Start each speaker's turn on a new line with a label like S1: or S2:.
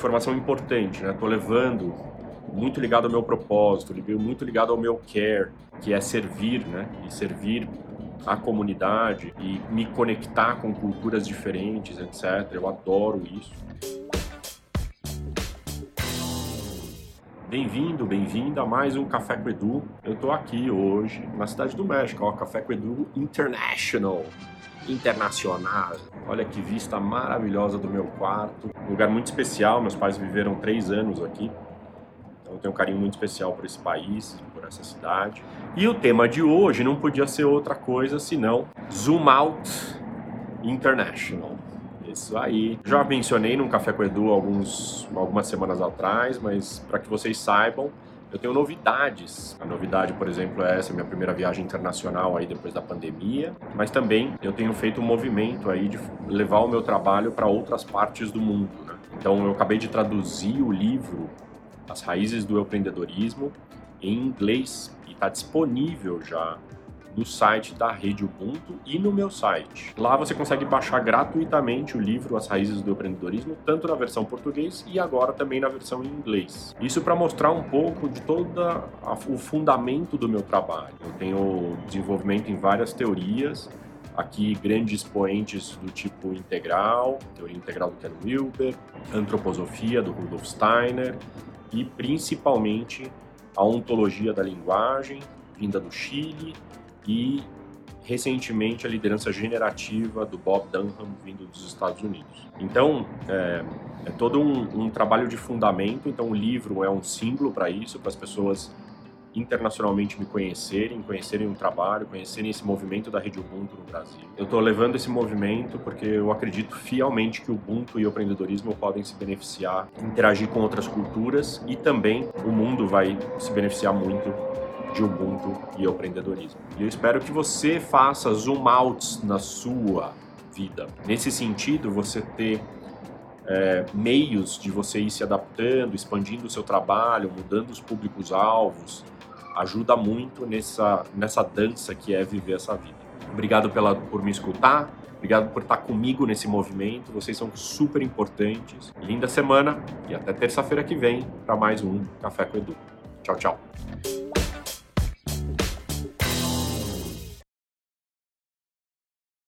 S1: informação importante, né? Tô levando muito ligado ao meu propósito, muito ligado ao meu care, que é servir, né? E servir a comunidade e me conectar com culturas diferentes, etc. Eu adoro isso. Bem-vindo, bem-vinda a mais um Café com Edu. Eu tô aqui hoje na cidade do México, ó, Café com Edu International. Internacional. Olha que vista maravilhosa do meu quarto. Um lugar muito especial, meus pais viveram três anos aqui. Então eu tenho um carinho muito especial por esse país, por essa cidade. E o tema de hoje não podia ser outra coisa senão Zoom Out International. Isso aí. Já mencionei num Café com Edu alguns, algumas semanas atrás, mas para que vocês saibam, eu tenho novidades. A novidade, por exemplo, é essa minha primeira viagem internacional aí depois da pandemia, mas também eu tenho feito um movimento aí de levar o meu trabalho para outras partes do mundo. Né? Então eu acabei de traduzir o livro As Raízes do Empreendedorismo em inglês e está disponível já no site da Rede Ubuntu e no meu site. Lá você consegue baixar gratuitamente o livro As Raízes do Empreendedorismo, tanto na versão português e agora também na versão em inglês. Isso para mostrar um pouco de todo o fundamento do meu trabalho. Eu tenho desenvolvimento em várias teorias, aqui grandes expoentes do tipo integral, teoria integral do Ken Wilber, antroposofia do Rudolf Steiner e principalmente a ontologia da linguagem, vinda do Chile, e recentemente a liderança generativa do Bob Dunham vindo dos Estados Unidos. Então é, é todo um, um, trabalho de fundamento. Então o livro é um símbolo para isso, para as pessoas internacionalmente me conhecerem, conhecerem o trabalho, conhecerem esse movimento da rede Ubuntu no Brasil. Eu estou levando esse movimento porque eu acredito fielmente que o Ubuntu e o empreendedorismo podem se beneficiar, interagir com outras culturas e também o mundo vai se beneficiar muito de Ubuntu e empreendedorismo. E eu espero que você faça zoom outs na sua vida. Nesse sentido, você ter é, meios de você ir se adaptando, expandindo o seu trabalho, mudando os públicos-alvos, ajuda muito nessa, nessa dança que é viver essa vida. Obrigado pela, por me escutar, obrigado por estar comigo nesse movimento, vocês são super importantes. Linda semana e até terça-feira que vem para mais um Café com Edu. Tchau, tchau.